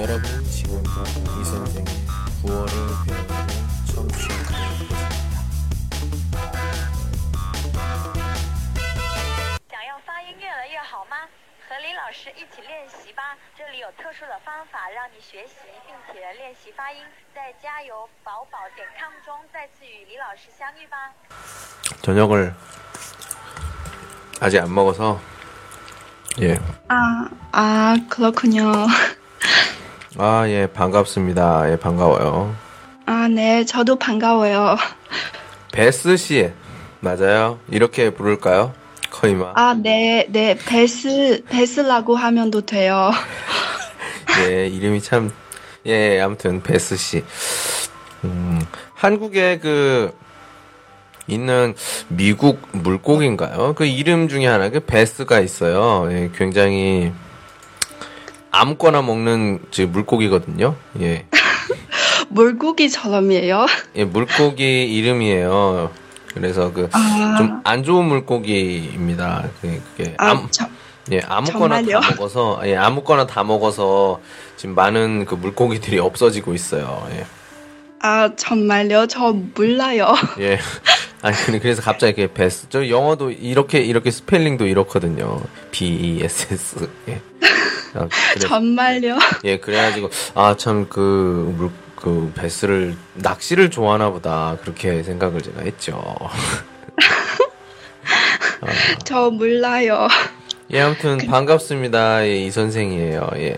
여러분 지금 이 선생의 9월을 배우는 청취하고 저녁을 아직 안 먹어서 예. 아, 아, 그렇군요. 아, 예, 반갑습니다. 예, 반가워요. 아, 네, 저도 반가워요. 베스 씨 맞아요? 이렇게 부를까요? 커이마. 아, 네, 네, 베스, 베스라고 하면도 돼요. 예, 이름이 참, 예, 아무튼, 베스 씨. 음, 한국에 그, 있는 미국 물고기인가요? 그 이름 중에 하나, 그 베스가 있어요. 예, 굉장히, 아무거나 먹는 저 물고기거든요. 예. 물고기처럼이에요. 예, 물고기 이름이에요. 그래서 그, 아. 좀안 좋은 물고기입니다. 그- 그게, 아, 암- 저, 예, 아무거나 정말요? 다 먹어서, 예, 아무거나 다 먹어서 지금 많은 그 물고기들이 없어지고 있어요. 예. 아, 정말요? 저 몰라요. 예. 아니, 근데 그래서 갑자기 그 베스, 저 영어도 이렇게, 이렇게 스펠링도 이렇거든요. B-E-S-S. 예. 아, 그래, 정말요? 예, 그래가지고, 아, 참, 그, 물, 그, 베스를, 낚시를 좋아하나 보다. 그렇게 생각을 제가 했죠. 저 몰라요. 예, 아무튼 반갑습니다. 예, 이 선생이에요. 예.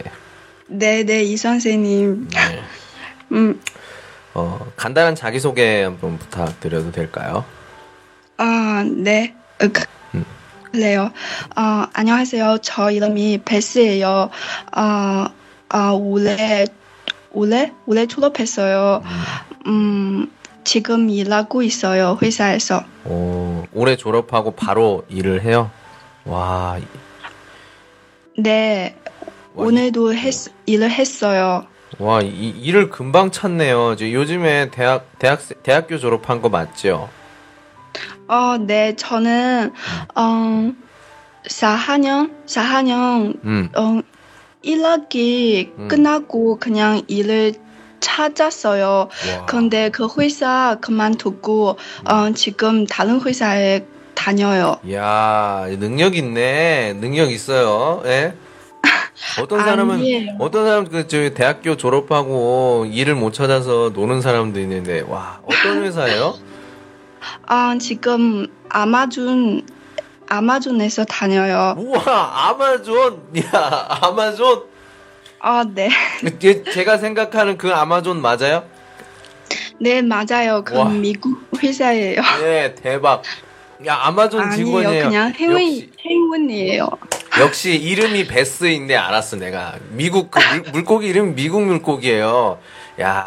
네, 네, 이 선생님. 예. 음, 어, 간단한 자기소개 한번 부탁드려도 될까요? 아, 네. 어, 그, 음. 그래요. 어, 안녕하세요. 저 이름이 베스예요. 아, 아, 올해, 올해? 올해 졸업했어요. 음, 지금 일하고 있어요. 회사에서. 오, 올해 졸업하고 바로 일을 해요? 와, 이- 네, 와, 오늘도 했, 일을 했어요. 와, 이, 일을 금방 찾네요. 저 요즘에 대학, 대학, 대학교 졸업한 거 맞죠? 어, 네, 저는, 어, 4학년, 4학년, 음, 어, 1학기 음. 끝나고 그냥 일을 찾았어요. 와. 근데 그 회사 그만두고, 어, 지금 다른 회사에 다녀요. 이야, 능력 있네. 능력 있어요. 예? 어떤 사람은, 아니에요. 어떤 사람, 그, 저, 대학교 졸업하고 일을 못 찾아서 노는 사람도 있는데, 와, 어떤 회사예요? 아, 지금 아마존, 아마존에서 다녀요. 우와, 아마존! 야, 아마존! 아, 네. 그, 제가 생각하는 그 아마존 맞아요? 네, 맞아요. 그 와. 미국 회사예요. 예, 대박. 야, 아마존. 직원이에요. 그냥 행운, 역시, 행운이에요. 역시 이름이 베스인데 알았어, 내가. 미국, 그 물, 물고기 이름 미국 물고기예요. 야,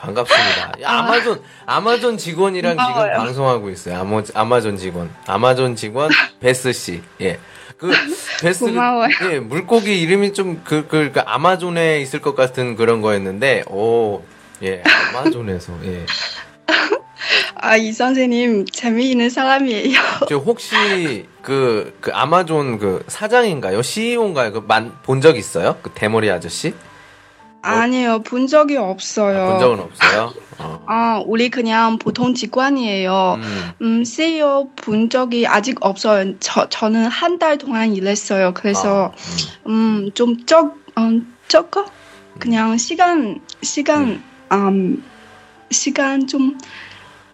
반갑습니다. 야, 아마존, 아마존 직원이랑 지금 고마워요. 방송하고 있어요. 아마, 아마존 직원. 아마존 직원, 베스 씨. 예. 그, 베스, 고마워요. 예, 물고기 이름이 좀, 그, 그, 그, 아마존에 있을 것 같은 그런 거였는데, 오, 예, 아마존에서, 예. 아, 이 선생님 재미있는 사람이에요. 저 혹시 그, 그 아마존 그 사장인가요? CEO인가요? 그 만, 본적 있어요? 그 대머리 아저씨? 아니에요. 본 적이 없어요. 본 적은 없어요? 어. 아, 우리 그냥 보통 직관이에요. 음, 음, CEO 본 적이 아직 없어요. 저, 저는 한 달 동안 일했어요. 그래서, 아, 음, 좀 적, 음, 적어? 그냥 시간, 시간, 음, 시간 좀,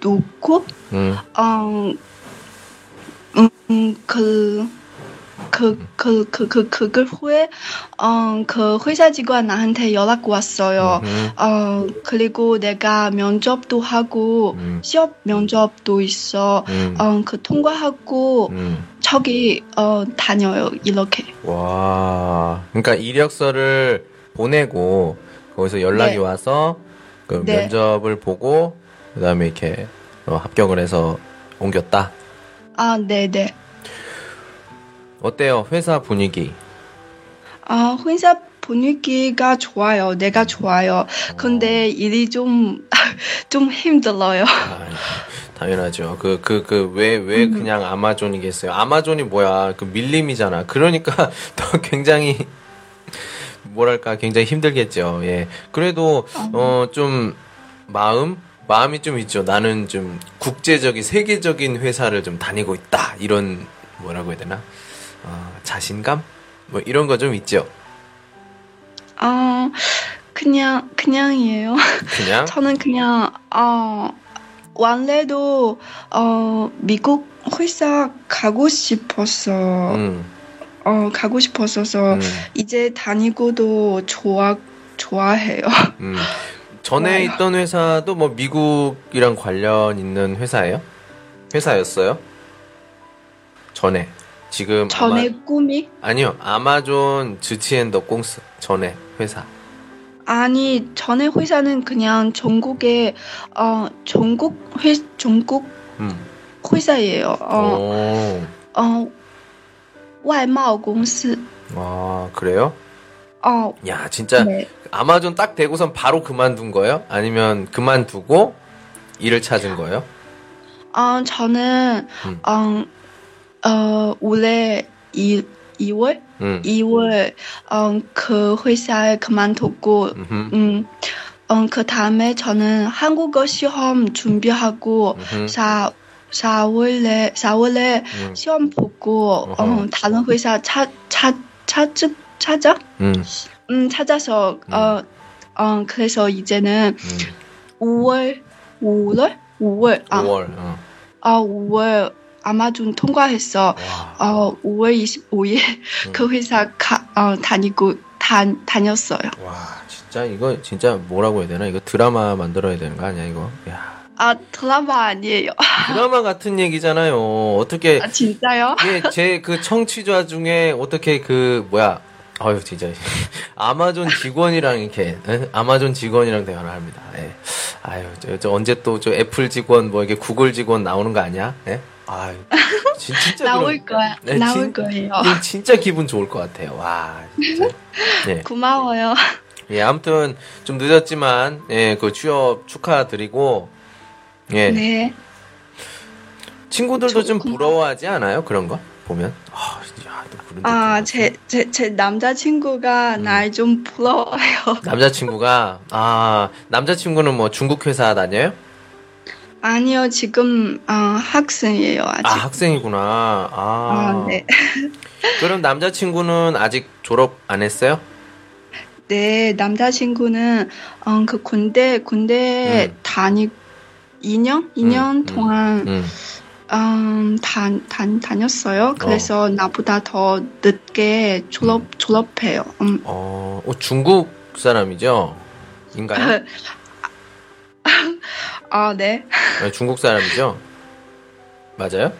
놓고 음, 어, 음, 음, 그, 그, 그, 그, 그, 그걸 후에, 어, 그 회사 직원 나한테 연락 왔어요. 음, 어, 그리고 내가 면접도 하고, 음, 시험 면접도 있어. 음, 어, 그 통과하고, 음. 저기, 어, 다녀요. 이렇게. 와, 그러니까 이력서를 보내고 거기서 연락이 네. 와서 그 네. 면접을 보고 그 다음에 이렇게 어, 합격을 해서 옮겼다. 아, 네네. 어때요? 회사 분위기? 아, 회사 분위기가 좋아요. 내가 좋아요. 근데 일이 좀, 좀 힘들어요. 아, 당연하죠. 그, 그, 그, 왜, 왜 음. 그냥 아마존이겠어요? 아마존이 뭐야? 그 밀림이잖아. 그러니까 더 굉장히, 뭐랄까, 굉장히 힘들겠죠. 예. 그래도, 어, 좀, 마음? 마음이 좀 있죠. 나는 좀 국제적인, 세계적인 회사를 좀 다니고 있다. 이런, 뭐라고 해야 되나? 어, 자신감? 뭐 이런 거 좀 있죠. 아, 그냥, 그냥이에요. 그냥. 저는 그냥, 어, 원래도, 어, 미국 회사 가고 싶었어. 음, 어, 가고 싶었어서, 음, 이제 다니고도 좋아, 좋아해요. 음. 전에 좋아요. 있던 회사도 뭐 미국이랑 관련 있는 회사예요? 회사였어요? 전에. 지금 전에 아마, 꿈이? 아니요. 아마존 즈치앤더 꽁스 전에 회사. 아니, 전에 회사는 그냥 전국에, 어, 전국 회, 전국 음. 회사예요. 어, 오. 어, 外贸公司. 아, 그래요? 어, 야, 진짜 네. 아마존 딱 되고선 바로 그만둔 거예요? 아니면 그만두고 일을 찾은 거예요? 어, 저는, 음. 어, 어, 올해 2, 2월? 음. 2월, 어, 그 회사에 그만두고, 음흠. 음, 어, 그 다음에 저는 한국어 시험 준비하고, 음흠. 4, 4월에, 4월에 음. 시험 보고, 어. 다른 회사 찾, 찾, 찾, 찾 아? 음. 음, 찾아서, 어, 어, 그래서 이제는 음. 5월, 5월? 5월, 아, 5월. 어. 아, 5월 아마존 통과했어. 와. 어, 5월 25일 그 회사 가, 어, 다니고 다, 다녔어요. 와, 진짜 이거 진짜 뭐라고 해야 되나? 이거 드라마 만들어야 되는 거 아니야, 이거? 야. 아, 드라마 아니에요. 드라마 같은 얘기잖아요. 어떻게 아, 진짜요? 예, 제 그 청취자 중에 어떻게 그 뭐야? 아유 진짜 아마존 직원이랑 이렇게 에? 아마존 직원이랑 대화를 합니다. 예. 아유 저, 저 언제 또 저 애플 직원 뭐 이게 구글 직원 나오는 거 아니야? 예? 아유 진, 진짜 나올 그럼- 거야. 네, 나올 진- 거예요. 진짜 기분 좋을 것 같아요. 와 진짜. 예. 고마워요. 예, 아무튼 좀 늦었지만 예, 그 취업 축하드리고 예. 네. 친구들도 좀 고마워. 부러워하지 않아요? 그런 거 보면 아, 아, 제, 제, 제 남자친구가 음. 날좀 부러워요. 남자친구가 아 남자친구는 뭐 중국 회사 다녀요? 아니요, 지금, 어, 학생이에요, 아직. 아 학생이구나. 아, 아, 네. 그럼 남자친구는 아직 졸업 안 했어요? 네, 남자친구는, 어, 그 군대, 군대 음. 다니, 2년? 2년 음, 동안, 음. 음, 다, 다, 다녔어요. 그래서 나보다 더 늦게 졸업, 졸업해요. 음. 어, 어, 중국 사람이죠? 인가요? 아, 네. 네, 중국 사람이죠? 맞아요?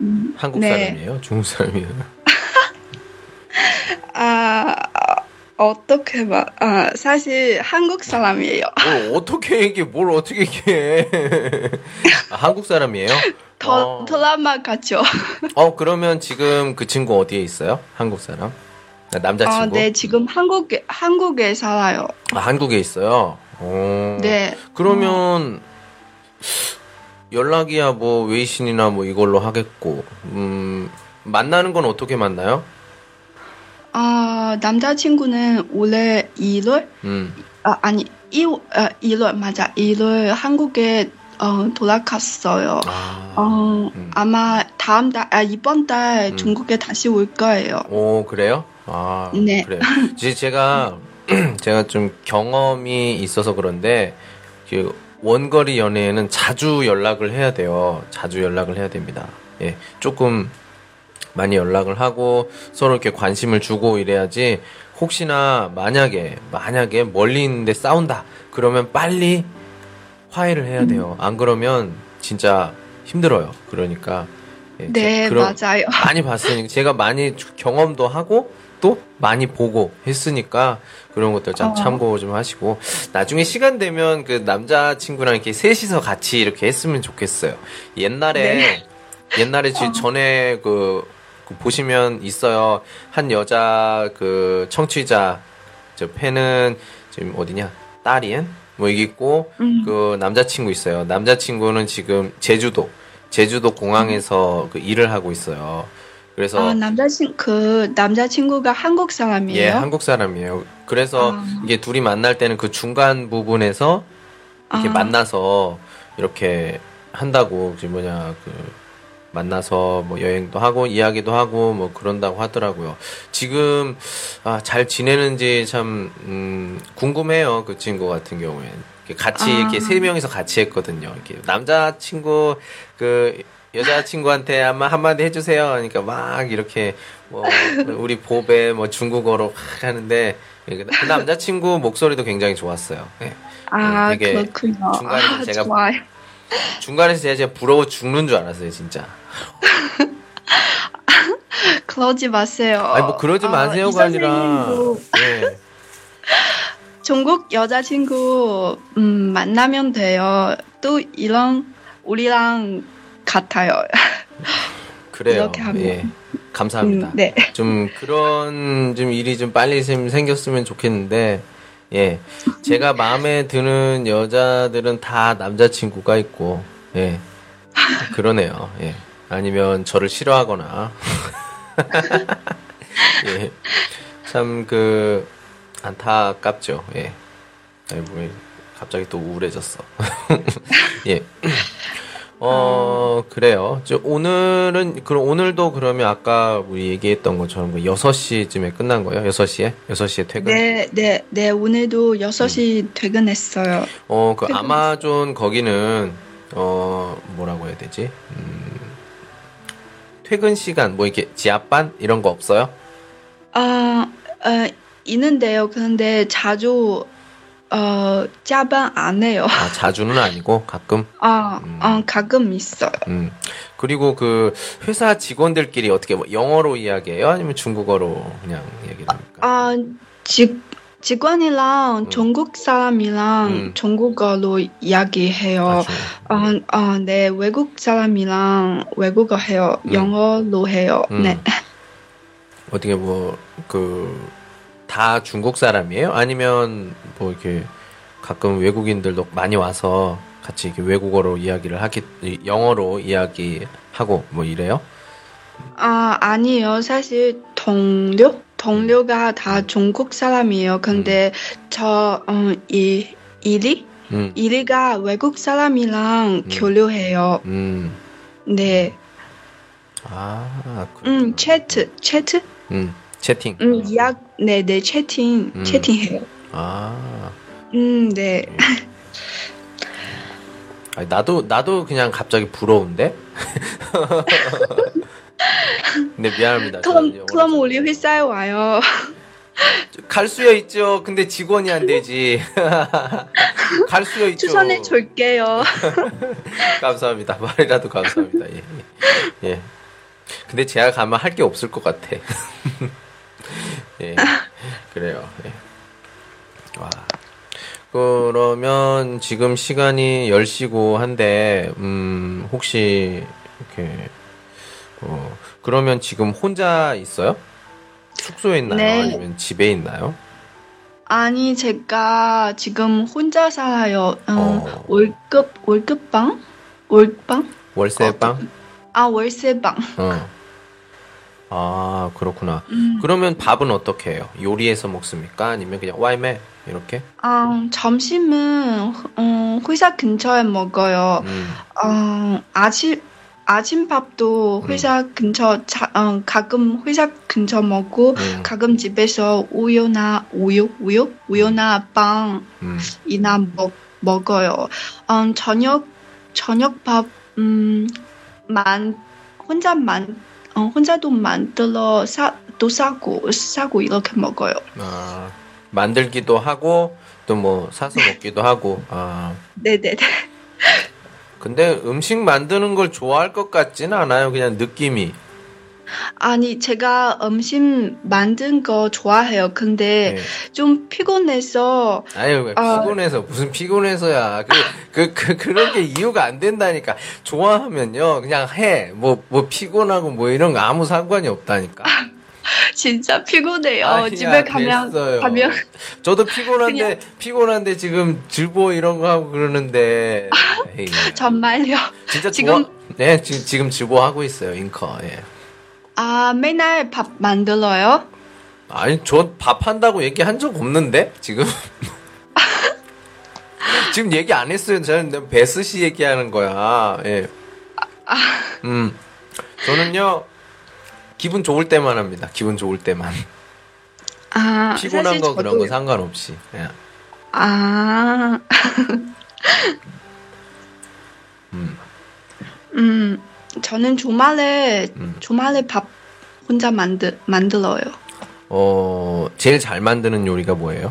음, 한국 네. 사람이에요? 중국 사람이에요? 아, 어떻게 말, 아, 사실 한국 사람이에요. 뭘 어떻게 얘기해? 뭘 어떻게 얘기해? 아, 한국 사람이에요? 더, 어. 드라마 같죠? 어, 그러면 지금 그 친구 어디에 있어요? 한국 사람? 아, 남자친구? 아, 네, 지금 한국에, 한국에 살아요. 아, 한국에 있어요? 어. 네. 그러면 연락이야 뭐 웨이신이나 뭐 이걸로 하겠고 음 만나는 건 어떻게 만나요? 아, 남자친구는 올해 1월? 음 아, 아니, 2, 아, 1월, 맞아. 1월 한국에, 어, 돌아갔어요. 아, 어, 음. 아마 다음 달, 아, 이번 달 음. 중국에 다시 올 거예요. 오 그래요? 아 네. 그래요. 이제 제가 제가 좀 경험이 있어서 그런데 그 원거리 연애에는 자주 연락을 해야 돼요. 자주 연락을 해야 됩니다. 예, 조금 많이 연락을 하고 서로 이렇게 관심을 주고 이래야지 혹시나 만약에 만약에 멀리 있는데 싸운다 그러면 빨리 화해를 해야 돼요. 안 그러면 진짜 힘들어요. 그러니까 예, 네, 맞아요. 많이 봤으니까 제가 많이 경험도 하고 책도 많이 보고 했으니까 그런 것들 좀 어. 참고 좀 하시고 나중에 시간 되면 그 남자 친구랑 이렇게 셋이서 같이 이렇게 했으면 좋겠어요. 옛날에 네. 옛날에 지- 전에 그, 그 보시면 있어요. 한 여자 그 청취자 저 팬은 지금 어디냐 딸이엔 뭐 이게 있고 음. 그 남자친구 있어요. 남자친구는 지금 제주도 제주도 공항에서 그 일을 하고 있어요. 그래서 아, 남자친 그 남자친구가 한국 사람이에요? 예, 한국 사람이에요. 그래서 아. 이게 둘이 만날 때는 그 중간 부분에서 이렇게 아. 만나서 이렇게 한다고 지금 뭐냐 그 만나서 뭐 여행도 하고 이야기도 하고 뭐 그런다고 하더라고요. 지금 아, 잘 지내는지 참 음, 궁금해요. 그 친구 같은 경우에는 이렇게 같이 아. 이렇게 세 명이서 같이 했거든요. 이렇게 남자 친구 그 여자 친구한테 아마 한마디 해주세요. 그러니까 막 이렇게 뭐 우리 보배 뭐 중국어로 막 하는데 그 남자 친구 목소리도 굉장히 좋았어요. 예. 아, 되게 그렇군요. 중간에서 아, 제가 좋아요. 중간에서 제가 부러워 죽는 줄 알았어요, 진짜. 그러지 마세요. 아니 뭐 그러지 아, 마세요가 이 아니라 선생님도 예. 중국 여자친구 음, 만나면 돼요. 또 이런 우리랑 같아요. 그래요. 이렇게 하면. 예. 감사합니다. 음, 네. 좀 그런 좀 일이 좀 빨리 좀 생겼으면 좋겠는데 예. 제가 마음에 드는 여자들은 다 남자친구가 있고 예. 그러네요. 예. 아니면 저를 싫어하거나 예. 참 그 안타깝죠. 예. 뭐 갑자기 또 우울해졌어. 예. 어, 그래요. 저 오늘은, 그럼 오늘도 그러면 아까 우리 얘기했던 것처럼 그 6시쯤에 끝난 거예요? 6시에? 6시에 퇴근? 네, 네, 네. 오늘도 6시 음. 퇴근했어요. 어, 그 퇴근. 아마존 거기는, 어, 뭐라고 해야 되지? 음, 퇴근 시간, 뭐 이렇게 지하반? 이런 거 없어요? 아, 어, 있는데요. 그런데 자주 어,加班안 해요. 아, 자주는 아니고 가끔? 아, 음. 아, 가끔 있어요. 음. 그리고 그 회사 직원들끼리 어떻게 뭐 영어로 이야기해요? 아니면 중국어로 그냥 얘기를 합니까? 아, 직, 직원이랑 음. 중국 사람이랑 음. 중국어로 이야기해요. 아, 중- 아, 아, 네, 외국 사람이랑 외국어 해요. 음. 영어로 해요. 음. 네. 어떻게 뭐 그 다 중국 사람이에요? 아니면 뭐 이렇게 가끔 외국인들도 많이 와서 같이 이렇게 외국어로 이야기를 하기 이- 영어로 이야기하고 뭐 이래요? 아, 아니요. 사실 동료? 동료가 다 중국 사람이에요. 근데 저, 어, 이, 이리? 음, 이리가 외국 사람이랑 교류해요. 음, 네. 아, 음, 채트, 채트? 음, 채팅. 음, 이야, 네, 네, 채팅, 음. 채팅해요. 아, 음, 네. 아니, 나도 나도 그냥 갑자기 부러운데. 근데 미안합니다. 그럼, 우리 회사에 와요. 갈 수야 있죠. 근데 직원이 안 되지. 갈 수야 있죠. 추천해 줄게요. 감사합니다. 말이라도 감사합니다. 예. 예. 예. 근데 제가 가면 할 게 없을 것 같아. 예. 그래요. 예. 와. 그러면 지금 시간이 10시고 한데, 음, 혹시, 이렇게, 어, 그러면 지금 혼자 있어요? 숙소에 있나요? 네. 아니면 집에 있나요? 아니, 제가 지금 혼자 살아요. 음, 어. 월급, 월급방? 월방? 월세방? 아, 월세방. 어. 아, 그렇구나. 음. 그러면 밥은 어떻게 해요? 요리해서 먹습니까? 아니면 그냥 와이메? 이렇게? 아, 점심은 어, 회사 근처에 먹어요. 음, 어, 아침 아침밥도 음. 회사 근처 자, 어, 가끔 회사 근처 먹고 음, 가끔 집에서 우유나 우유 우유 우유나 빵이나 음. 먹 먹어요. 음, 저녁 저녁밥 음만 혼자 만 어, 혼자도 만들어 사 또 사고 사고 이렇게 먹어요. 아, 만들기도 하고, 또 뭐, 사서 먹기도 하고, 아. 네네네. 근데 음식 만드는 걸 좋아할 것 같지는 않아요. 그냥 느낌이. 아니, 제가 음식 만든 거 좋아해요. 근데 네. 좀 피곤해서, 아유, 왜 아. 피곤해서 무슨 피곤해서야. 그, 그, 그, 그 런 게 이유가 안 된다니까. 좋아하면요, 그냥 해. 뭐, 뭐 피곤하고 뭐 이런 거 아무 상관이 없다니까. 진짜 피곤해요. 아니야, 집에 가면, 됐어요. 가면, 저도 피곤한데, 피곤한데 지금 질보 이런 거 하고 그러는데. 정말요. 진짜 지금- 좋아. 네, 지금, 지금 질보 하고 있어요, 잉커. 예. 아, 맨날 밥 만들어요? 아니, 저 밥 한다고 얘기한 적 없는데, 지금? 지금 얘기 안 했어요. 저는 베스 씨 얘기하는 거야. 예. 음. 저는요, 기분 좋을 때만 합니다. 기분 좋을 때만. 아, 피곤한 거 그런 거. 상관없이. 예. 아, 음. 음, 저는 주말에, 음. 주말에 밥 혼자 만들, 만들어요. 어, 제일 잘 만드는 요리가 뭐예요?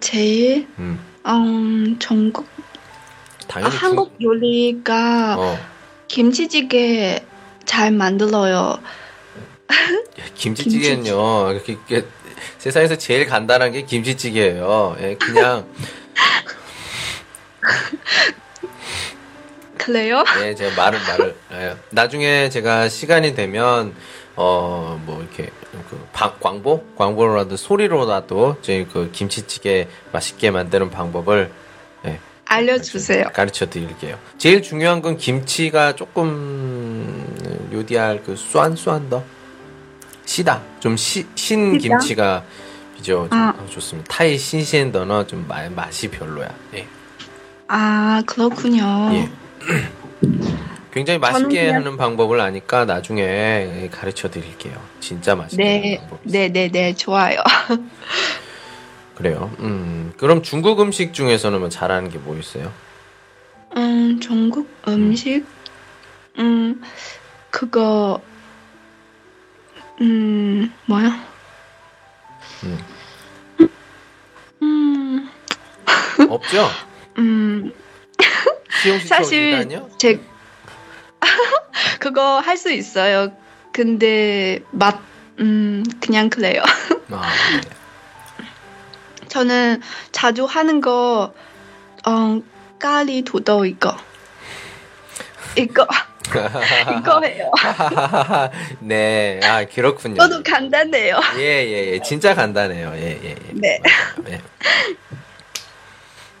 제일, 음. 음, 전국, 아, 한국 요리가 어, 김치찌개 잘 만들어요. 김치찌개는요. 이렇게, 이렇게 세상에서 제일 간단한 게 김치찌개예요. 예, 그냥 그래요? 예, 제가 말을 말을 예. 나중에 제가 시간이 되면 어 뭐 이렇게 그 방- 광고 광고로라도 소리로라도 저희 그 김치찌개 맛있게 만드는 방법을 예, 알려주세요. 가르쳐 드릴게요. 제일 중요한 건 김치가 조금 요디알 그 쏘안쏘안 더 시다 좀 시, 신 시다? 김치가 비죠 좀 아. 좋습니다. 타이 신시엔 더너 좀 마- 맛이 별로야. 예. 아, 그렇군요. 예. 굉장히 맛있게 그냥- 하는 방법을 아니까 나중에 가르쳐 드릴게요. 진짜 맛있게 네. 네, 네, 네, 좋아요. 그래요. 음, 그럼 중국 음식 중에서는 뭐 잘하는 게 뭐 있어요? 음, 중국 음식, 음, 그거, 음, 뭐야? 음. 음, 없죠? 음, 사실? 제 그거 할 수 있어요. 근데 맛, 음, 그냥 그래요. 아, 저는 자주 하는 거 어, 까리 도더 이거 이거 이거예요. 네, 아 그렇군요. 저도 간단해요. 예예예, 예. 진짜 간단해요. 예예. 예, 예. 네. 네.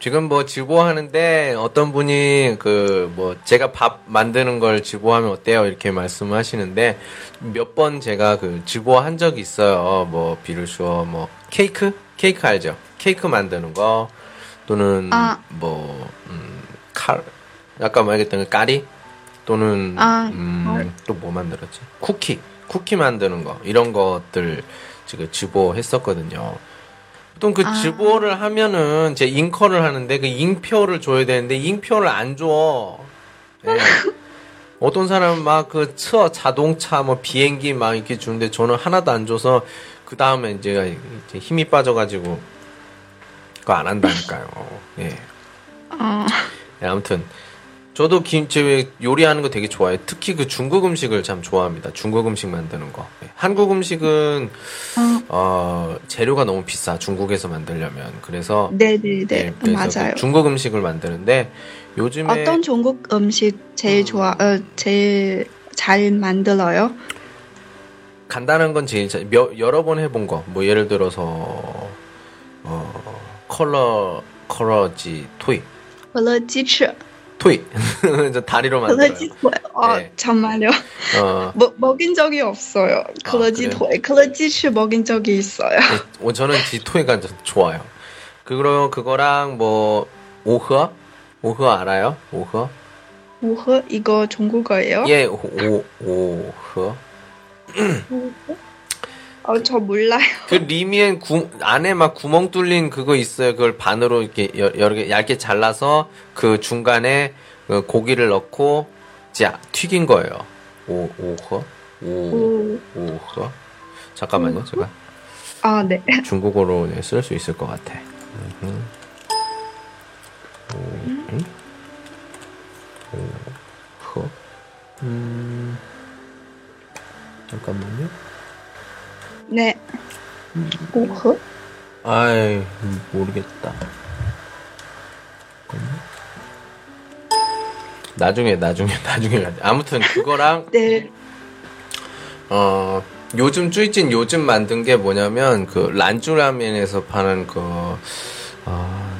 지금 뭐 주고하는데 어떤 분이 그 뭐 제가 밥 만드는 걸 주고하면 어때요 이렇게 말씀하시는데 몇 번 제가 그 주고한 적이 있어요. 뭐 비를 수어 뭐 케이크 케이크 알죠? 케이크 만드는 거 또는 아. 뭐 음, 칼, 아까 말했던 그 까리 또는 아. 음, 어. 또뭐 만들었지? 쿠키, 쿠키 만드는 거 이런 것들 지금 주보했었거든요. 보통 그 아. 주보를 하면은 제 잉커를 하는데 그 잉표를 줘야 되는데 잉표를 안 줘. 네. 어떤 사람은 막 그 차, 자동차, 뭐 비행기 막 이렇게 주는데 저는 하나도 안 줘서 그 다음에 이제 힘이 빠져가지고 그거 안 한다니까요. 예. 어, 예, 아무튼 저도 김치 요리하는 거 되게 좋아해요. 특히 그 중국 음식을 참 좋아합니다. 중국 음식 만드는 거. 예. 한국 음식은 어, 어, 재료가 너무 비싸. 중국에서 만들려면. 그래서 네, 네, 네, 예, 그래서 맞아요. 그 중국 음식을 만드는데 요즘에 어떤 중국 음식 제일 좋아, 어, 제일 잘 만들어요? 간단한 건 제일 잘- 몇, 여러 번 해본 거. 뭐 예를 들어서 어, 컬러 컬러지 토이 可乐鸡翅, 토이 저 다리로 可乐 만들어요. 鸡腿. 어, 네. 정말요? 어, 먹, 먹인 적이 없어요. 可乐鸡腿, 可乐鸡翅 먹인 적이 있어요. 네, 어, 저는 지토이가 좀 좋아요. 그거 그거랑 뭐 오허 오허 알아요? 오허? 우허 이거 중국어예요? 예, 오, 오 오허. 어, 저 몰라요. 그 리미엔 구, 안에 막 구멍 뚫린 그거 있어요. 그걸 반으로 이렇게 여, 여러 개 얇게 잘라서 그 중간에 그 고기를 넣고 자 튀긴 거예요. 오 오허 오 오, 오허. 잠깐만요, 제가 아, 네. 중국어로 쓸 수 있을 것 같아. 오, 음? 오허. 음. 잠깐만요. 네. 뭐그? 아이 모르겠다. 나중에 나중에 나중에 아무튼 그거랑 네. 어 요즘 쭈이찐 요즘 만든 게 뭐냐면 그 란주라면에서 파는 어, 그아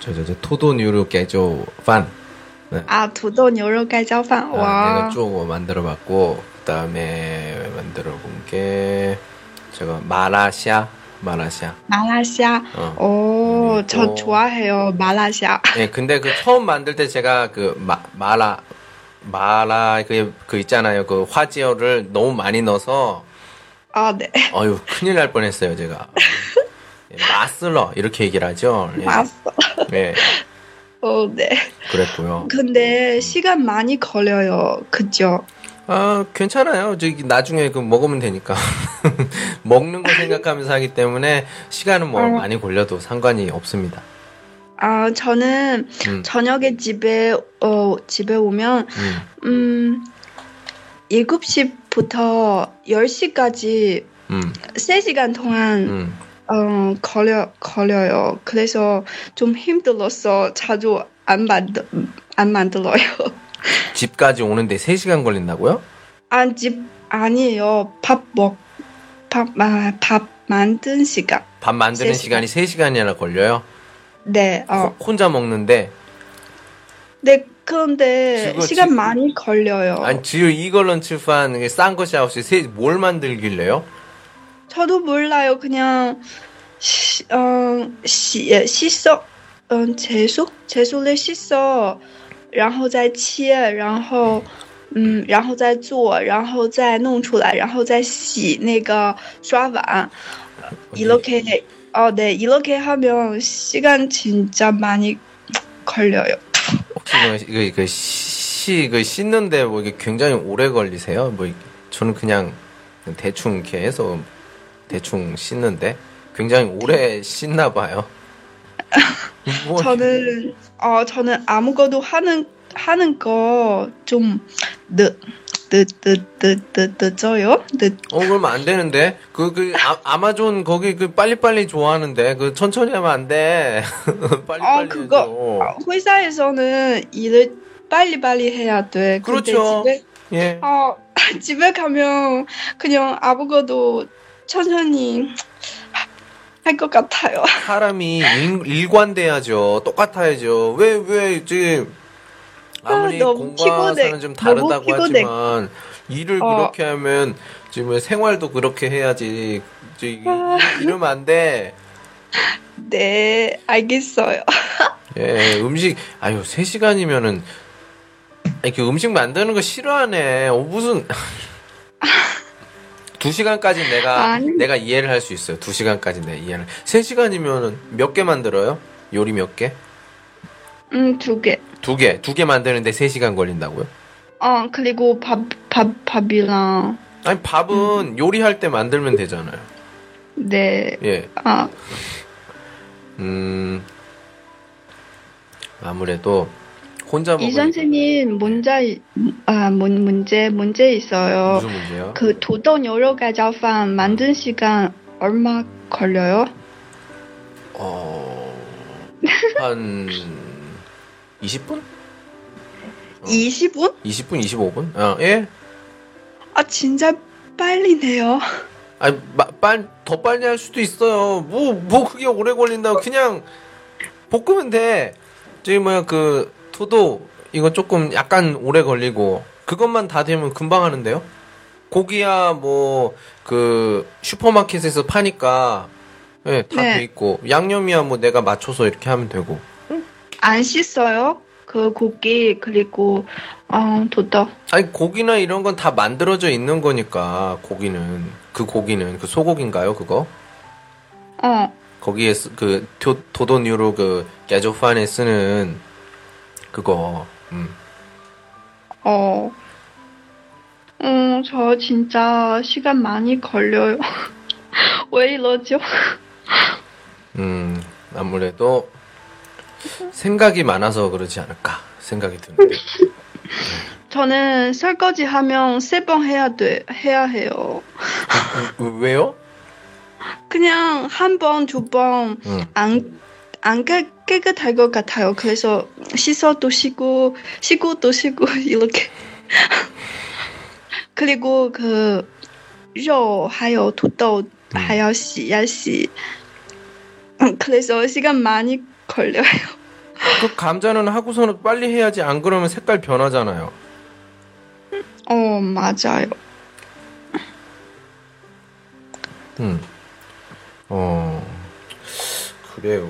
저저저 토도뉴로 깨조 반. 네. 아 토도뉴로 깨조 반. 와. 아, 내가 쪼고 만들어봤고 그다음에 만들어본 게. 제가 마라시아 마라시아 말라시아. 어. 오, 음, 저 오. 좋아해요. 말라시아. 예, 네, 근데 그 처음 만들 때 제가 그 마, 마라 마라 그, 그 있잖아요. 그 화지어를 너무 많이 넣어서 아, 네. 어유 큰일 날 뻔했어요 제가. 예, 마슬러 이렇게 얘기를 하죠. 예. 맞어. 예, 어, 네. 그랬고요. 근데 음. 시간 많이 걸려요. 그죠? 아, 괜찮아요. 저기 나중에 그 먹으면 되니까. 먹는 거 생각하면서 하기 때문에 시간은 뭐 어. 많이 걸려도 상관이 없습니다. 아, 저는 음, 저녁에 집에 어 집에 오면 음. 음 7시부터 10시까지 음, 3시간 동안 음. 어 걸려 걸려요. 그래서 좀 힘들어서 자주 안 만들 안 만들어요. 집까지 오는데 3시간 걸린다고요? 아, 집 아니에요. 밥 먹, 밥, 아, 밥 만든 시간. 밥 만드는 세 시간이 3시간이나 걸려요? 네, 어. 호- 혼자 먹는데 네, 그런데 지금- 시간 지금- 많이 걸려요. 아니 지금 이걸런 칠판 싼 것이 없이 세- 뭘 만들길래요? 저도 몰라요. 그냥, 시, 어, 시, 예, 씻어, 음, 채소? 채소를 씻어, 然后再切,然后,嗯,然后再做,然后再弄出来,然后再洗那个刷碗. 이렇게, 어, 네, 이렇게 하면 시간 진짜 많이 걸려요. 혹시 뭐 이거 그 시, 그 씻는데 뭐 이게 굉장히 오래 걸리세요? 뭐 이게 저는 그냥 대충 이렇게 해서 대충 씻는데 굉장히 오래 씻나 봐요. 뭐 저는 어 저는 아무것도 하는 하는 거좀 늦, 늦, 늦, 늦, 늦, 늦어요? 늦, 어 그러면 안 되는데 그그 아, 마존 거기 그 빨리빨리 좋아하는데 그 천천히 하면 안 돼. 빨리빨리 어, 그거- 해줘. 회사에서는 일을 빨리빨리 해야 돼. 그렇죠. 집에, 예. 어, 집에 가면 그냥 아무것도 천천히 할 것 같아요. 사람이 일, 일관돼야죠. 똑같아야죠. 왜, 왜, 지금, 아무리 아, 공과사는 피곤해. 좀 다르다고. 하지만, 일을 어. 그렇게 하면, 지금 생활도 그렇게 해야지. 저, 아. 이러면 안 돼. 네, 알겠어요. 예, 음식, 아유, 3시간이면은, 아니, 그 음식 만드는 거 싫어하네. 어, 무슨. 2시간까지 내가, 아니. 내가 이해를 할 수 있어요. 2시간까지 내가 이해를. 3시간이면은 몇개 만들어요? 요리 몇 개? 음, 두 개. 두 개, 두 개 만드는데 3시간 걸린다고요? 어, 그리고 밥, 밥, 밥이랑, 아니, 밥은 요리할 때 만들면 되잖아요. 네, 예. 아, 음, 아무래도 혼자 이 선생님 문제 이- 아 문, 문제 문제 있어요. 무슨 문제요? 그 도덕 여러 가자판 만든 시간 얼마 걸려요? 어, 한 20분? 20분? 20분, 25분? 아, 예? 아 진짜 빨리네요. 아니, 마, 빨, 더 빨리 할 수도 있어요. 뭐, 뭐 그게 오래 걸린다고. 그냥 볶으면 돼. 저기 뭐야, 그, 토도, 이거 조금 약간 오래 걸리고, 그것만 다 되면 금방 하는데요? 고기야, 뭐, 그, 슈퍼마켓에서 파니까, 예, 다 네. 돼 있고, 양념이야, 뭐 내가 맞춰서 이렇게 하면 되고. 안 씻어요? 그 고기 그리고 어 도덕. 아니, 고기나 이런 건 다 만들어져 있는 거니까, 고기는. 그 고기는, 그 소고기인가요, 그거? 어 거기에 쓰, 그 도, 도도뉴로 그 야조판에 쓰는 그거 음. 어. 음, 저 진짜 시간 많이 걸려요. 왜 이러죠? 음 아무래도 생각이 많아서 그러지 않을까 생각이 드는데 저는 설거지 하면 세 번 해야 돼, 해야 해요. 왜요? 그냥 한 번, 두 번, 응. 안 깨끗할 것 같아요. 그래서 씻어도 쉬고 쉬고도 쉬고 이렇게 그리고 그요 하여 도도 음. 하여 씨야씨 그래서 시간 많이 걸려요. 그 감자는 하고서는 빨리 해야지 안 그러면 색깔 변하잖아요. 어 맞아요. 음. 어 그래요.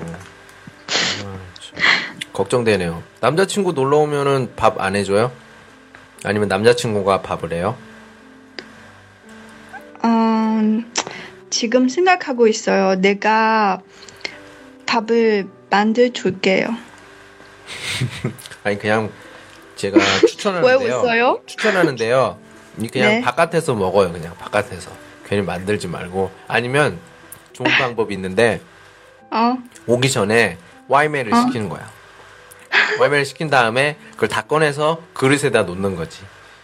걱정되네요. 남자친구 놀러 오면은 밥 안 해줘요? 아니면 남자친구가 밥을 해요? 음, 지금 생각하고 있어요. 내가 밥을 만들 줄게요. 아니 그냥 제가 왜 추천하는데요. 추천하는데요. 이 그냥 네. 바깥에서 먹어요. 그냥 바깥에서 괜히 만들지 말고 아니면 좋은 방법이 있는데 어, 오기 전에 와이메를 어? 시키는 거야. 와이메를 시킨 다음에 그걸 다 꺼내서 그릇에다 놓는 거지.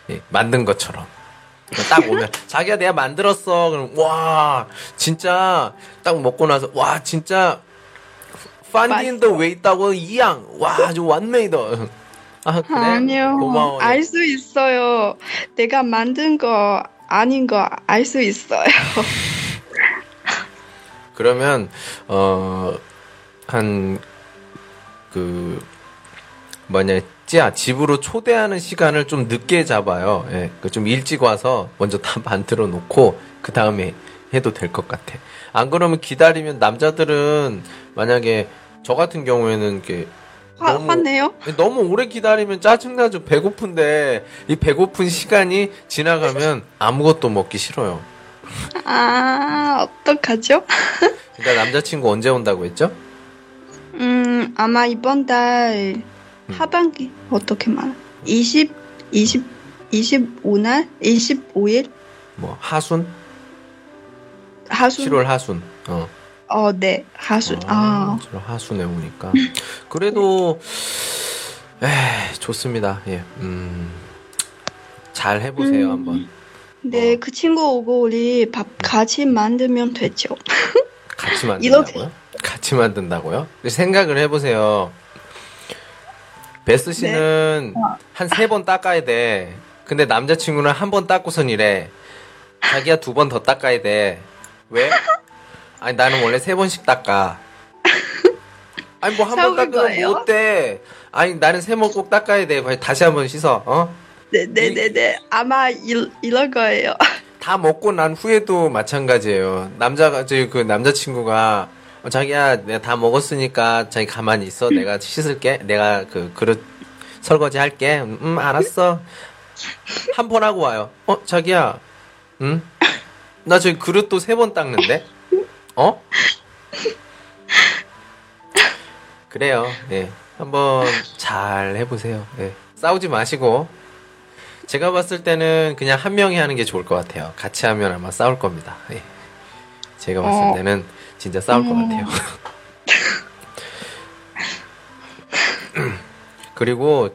예, 만든 것처럼. 딱 오면 자기야 내가 만들었어. 그럼 와 진짜 딱 먹고 나서 와 진짜 판디인도 왜 있다고 이양 와 아주 완메이다. 아 그래 아니요. 고마워. 알 수 있어요. 내가 만든 거 아닌 거 알 수 있어요. 그러면 어, 어한 그 뭐냐 찌야 집으로 초대하는 시간을 좀 늦게 잡아요. 예, 그좀 일찍 와서 먼저 다 만들어 놓고 그 다음에 해도 될 것 같아. 안 그러면 기다리면 남자들은 만약에 저 같은 경우에는 이렇게 화, 너무- 화내요? 너무 오래 기다리면 짜증나죠. 배고픈데 이 배고픈 시간이 지나가면 아무것도 먹기 싫어요. 아, 어떡하죠? 그러니까 남자친구 언제 온다고 했죠? 음, 아마 이번 달 음. 하반기 어떻게 말해? 20, 20, 25날? 25일? 뭐 하순? 하순? 7월 하순. 어. 어, 네, 하순. 아, 7월 하순에 오니까. 그래도 에 좋습니다. 예. 음. 잘 해보세요 음. 한번. 네, 어. 그 친구 오고 우리 밥 같이 만들면 되죠. 같이 만든다고요? 같이 만든다고요? 생각을 해보세요. 베스 씨는 네. 어. 한세 번 닦아야 돼. 근데 남자친구는 한 번 닦고선 이래. 자기야 두 번 더 닦아야 돼. 왜? 아니 나는 원래 세 번씩 닦아. 아니 뭐 한 번 닦으면? 뭐 어때? 아니 나는 세 번 꼭 닦아야 돼. 다시 한 번 씻어. 어? 네, 네, 네, 네. 아마 이, 이럴 거예요. 다 먹고 난 후에도 마찬가지예요. 남자가 그 남자친구가 어, 자기야 내가 다 먹었으니까 자기 가만히 있어. 내가 씻을게. 내가 그 그릇 설거지 할게. 음, 음, 알았어. 한 번 하고 와요. 어 자기야, 응? 나 저기 그릇도 세 번 닦는데. 어? 그래요. 예. 한번 잘 해보세요. 예. 싸우지 마시고 제가 봤을 때는 그냥 한 명이 하는 게 좋을 것 같아요. 같이 하면 아마 싸울 겁니다. 예. 제가 봤을 어. 때는 진짜 싸울 것 음. 같아요. 그리고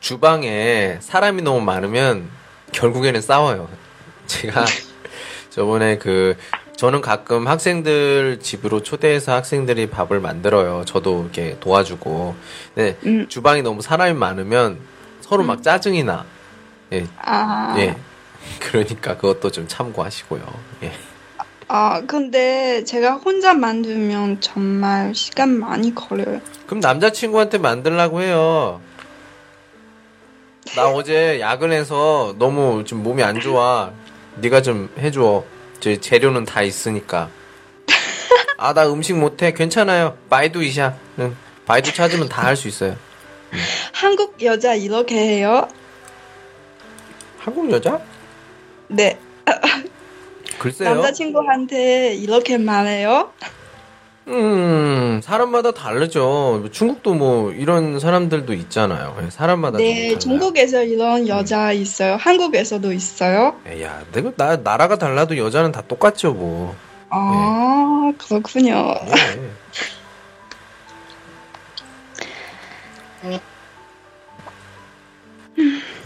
주방에 사람이 너무 많으면 결국에는 싸워요. 제가 저번에 그 저는 가끔 학생들 집으로 초대해서 학생들이 밥을 만들어요. 저도 이렇게 도와주고. 근데 음. 주방이 너무 사람이 많으면 서로 막 짜증이 나. 예, 아, 예. 그러니까 그것도 좀 참고하시고요. 예. 아, 근데 제가 혼자 만들면 정말 시간 많이 걸려요. 그럼 남자친구한테 만들라고 해요. 나 어제 야근해서 너무 좀 몸이 안 좋아. 네가 좀 해줘. 저 재료는 다 있으니까. 아, 나 음식 못해. 괜찮아요. 바이두 이샤. 응. 바이두 찾으면 다 할 수 있어요. 한국 여자 이렇게 해요? 한국 여자? 네. 글쎄요. 남자친구한테 이렇게 말해요? 음, 사람마다 다르죠. 중국도 뭐 이런 사람들도 있잖아요. 예, 사람마다 좀 네. 음. 중국에서 이런 여자 있어요. 한국에서도 있어요. 야, 내가 나 나라가 달라도 여자는 다 똑같죠, 뭐. 아, 그렇군요. 네.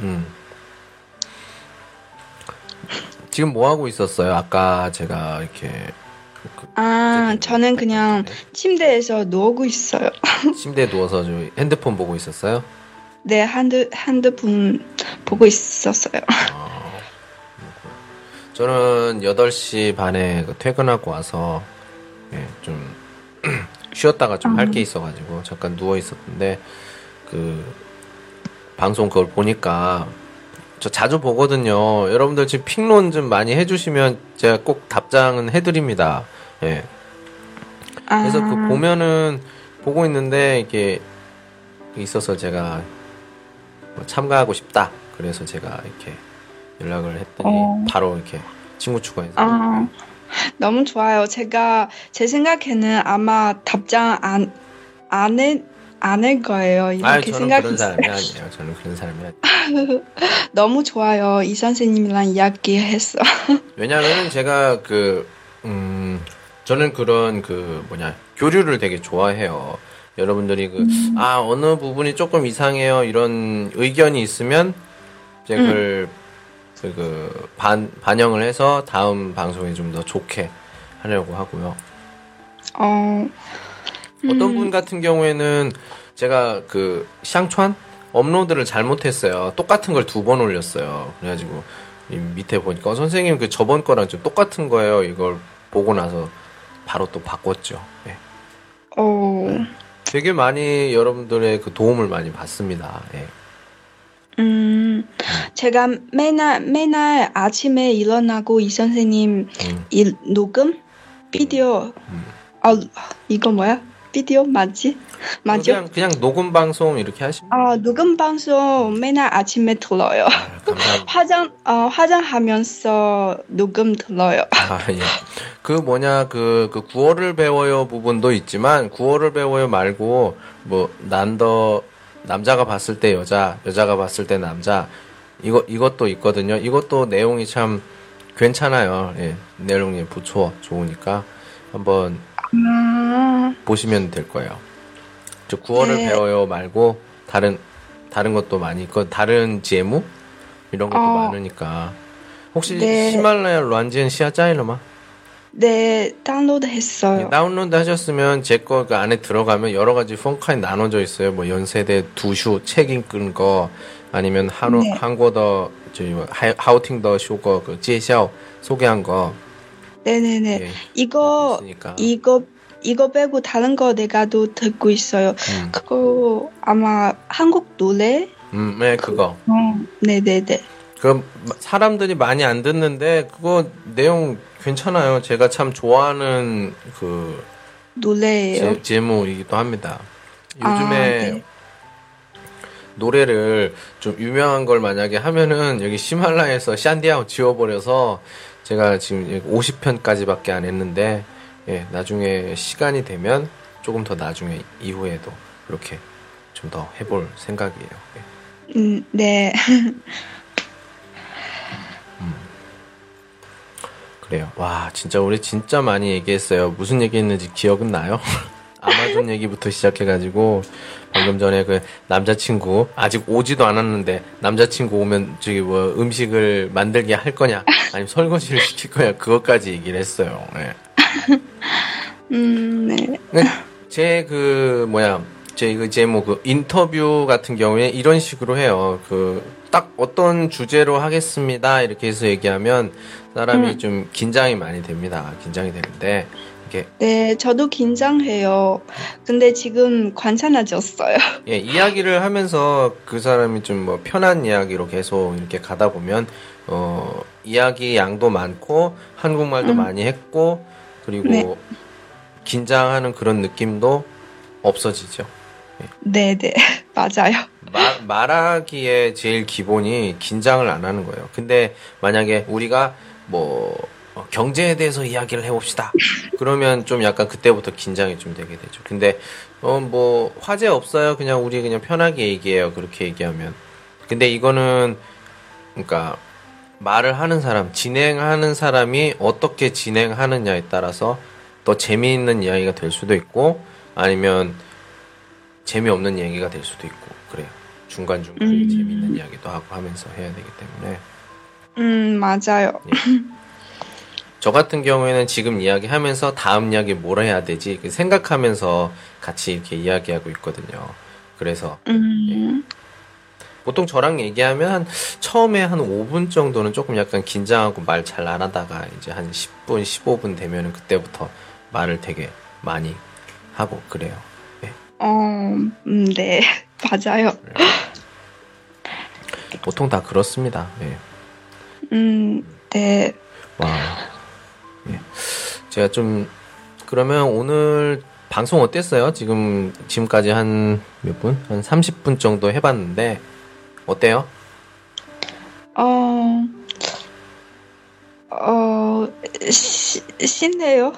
음. 지금 뭐 하고 있었어요? 아까 제가 이렇게 그- 아, 저는 그냥 침대에서 누우고 있어요. 침대에 누워서 좀 핸드폰 보고 있었어요. 네, 핸드, 핸드폰 보고 있었어요. 저는 8시 반에 그 퇴근하고 와서 예, 좀 쉬었다가 좀 할게 있어가지고 잠깐 누워 있었는데 그 방송 그걸 보니까 저 자주 보거든요. 여러분들 지금 핑론 좀 많이 해주시면 제가 꼭 답장은 해드립니다. 예. 그래서 아, 그 보면은 보고 있는데 이게 있어서 제가 뭐 참가하고 싶다. 그래서 제가 이렇게 연락을 했더니 어. 바로 이렇게 친구 추가해서 아, 너무 좋아요. 제가 제 생각에는 아마 답장 안, 안 해, 안할 거예요. 이렇게 아유 저는 그런 생각했어요. 사람이 아니에요. 저는 그런 사람이 아니에요. 너무 좋아요. 이 선생님이랑 이야기했어. 왜냐하면 제가 그 음, 저는 그런 그 뭐냐 교류를 되게 좋아해요. 여러분들이 그 아 어느 부분이 조금 이상해요 이런 의견이 있으면 이제 그걸 그, 그 반, 반영을 해서 다음 방송에 좀 더 좋게 하려고 하고요. 어, 어떤 분 같은 경우에는 제가 그 샹川업로드를 잘못했어요. 똑같은 걸 두 번 올렸어요. 그래가지고 이 밑에 보니까 어, 선생님 그 저번 거랑 좀 똑같은 거예요. 이걸 보고 나서 바로 또 바꿨죠. 예. 어, 되게 많이 여러분들의 그 도움을 많이 받습니다. 예. 음, 제가 맨날, 맨날 아침에 일어나고 이 선생님 음. 일, 녹음? 비디오, 아, 이거 뭐야? 비디오 맞지? 맞죠? 그냥 그냥 녹음 방송 이렇게 하시면 아, 녹음 방송 맨날 아침에 들어요. 아. 화장, 어, 화장하면서 녹음 들어요. 아, 예. 그 뭐냐, 그, 그 구어를 배워요 부분도 있지만, 구어를 배워요 말고, 뭐, 난 더, 남자가 봤을 때 여자, 여자가 봤을 때 남자, 이거, 이것도 있거든요. 이것도 내용이 참 괜찮아요. 예. 내용이 부초 좋으니까, 한번 아, 보시면 될 거예요. 저 구어를 네. 배워요 말고, 다른, 다른 것도 많이 있고, 다른 제무? 이런 것도 어. 많으니까. 혹시 네. 히말라야 란지엔 시아 짜이러마? 네, 다운로드 했어요. 다운로드 하셨으면 제거그 안에 들어가면 여러 가지 펑카에 나눠져 있어요. 뭐 연세대 두슈 책 읽은 거 아니면 한우 네. 한국어 저희 뭐 하- 하우팅 더 쇼거 그 제샤오 소개한 거 네네네. 예, 이거, 있으니까. 이거, 이거 빼고 다른 거 내가도 듣고 있어요. 음, 그거 아마 한국 노래? 음, 네 그거 어, 네네네. 그 사람들이 많이 안 듣는데 그거 내용 괜찮아요. 제가 참 좋아하는 그 노래예요. 제, 제목이기도 합니다. 요즘에 아, 네. 노래를 좀 유명한 걸 만약에 하면은 여기 시말라에서 샨디아우 지워버려서 제가 지금 50편까지밖에 안 했는데 예, 나중에 시간이 되면 조금 더 나중에 이후에도 이렇게 좀 더 해볼 생각이에요. 예. 음, 네. 그래요. 와, 진짜 우리 진짜 많이 얘기했어요. 무슨 얘기했는지 기억은 나요? 아마존 얘기부터 시작해가지고 방금 전에 그 남자친구 아직 오지도 않았는데 남자친구 오면 저기 뭐 음식을 만들게 할 거냐 아니면 설거지를 시킬 거냐 그것까지 얘기를 했어요. 음, 네. 제그 뭐야 제그 제목 그 인터뷰 같은 경우에 이런 식으로 해요. 그 딱 어떤 주제로 하겠습니다 이렇게 해서 얘기하면 사람이 음. 좀 긴장이 많이 됩니다. 긴장이 되는데 이게 네, 저도 긴장해요. 근데 지금 괜찮아졌어요. 예, 이야기를 하면서 그 사람이 좀 뭐 편한 이야기로 계속 이렇게 가다 보면 어 이야기 양도 많고 한국말도 음. 많이 했고 그리고 네. 긴장하는 그런 느낌도 없어지죠. 네 네, 맞아요. 마- 말하기에 제일 기본이 긴장을 안 하는 거예요. 근데 만약에 우리가 뭐 어, 경제에 대해서 이야기를 해봅시다. 그러면 좀 약간 그때부터 긴장이 좀 되게 되죠. 근데 어 뭐 화제 없어요. 그냥 우리 그냥 편하게 얘기해요. 그렇게 얘기하면. 근데 이거는 그러니까 말을 하는 사람, 진행하는 사람이 어떻게 진행하느냐에 따라서 더 재미있는 이야기가 될 수도 있고 아니면 재미없는 얘기가 될 수도 있고 그래요. 중간 중간에 음. 재미있는 이야기도 하고 하면서 해야 되기 때문에 음, 맞아요. 저 같은 경우에는 지금 이야기하면서 다음 이야기 뭘 해야 되지 그 생각하면서 같이 이렇게 이야기하고 있거든요. 그래서 음, 보통 저랑 얘기하면 한 처음에 한 5분 정도는 조금 약간 긴장하고 말 잘 안 하다가 이제 한 10분, 15분 되면은 그때부터 말을 되게 많이 하고 그래요. 예. 어, 음, 네, 맞아요. 보통 다 그렇습니다. 예. 음, 네. 와. 예. 제가 좀 그러면 오늘 방송 어땠어요? 지금 지금까지 한 몇 분? 한 30분 정도 해봤는데 어때요? 어, 어, 시, 신네요.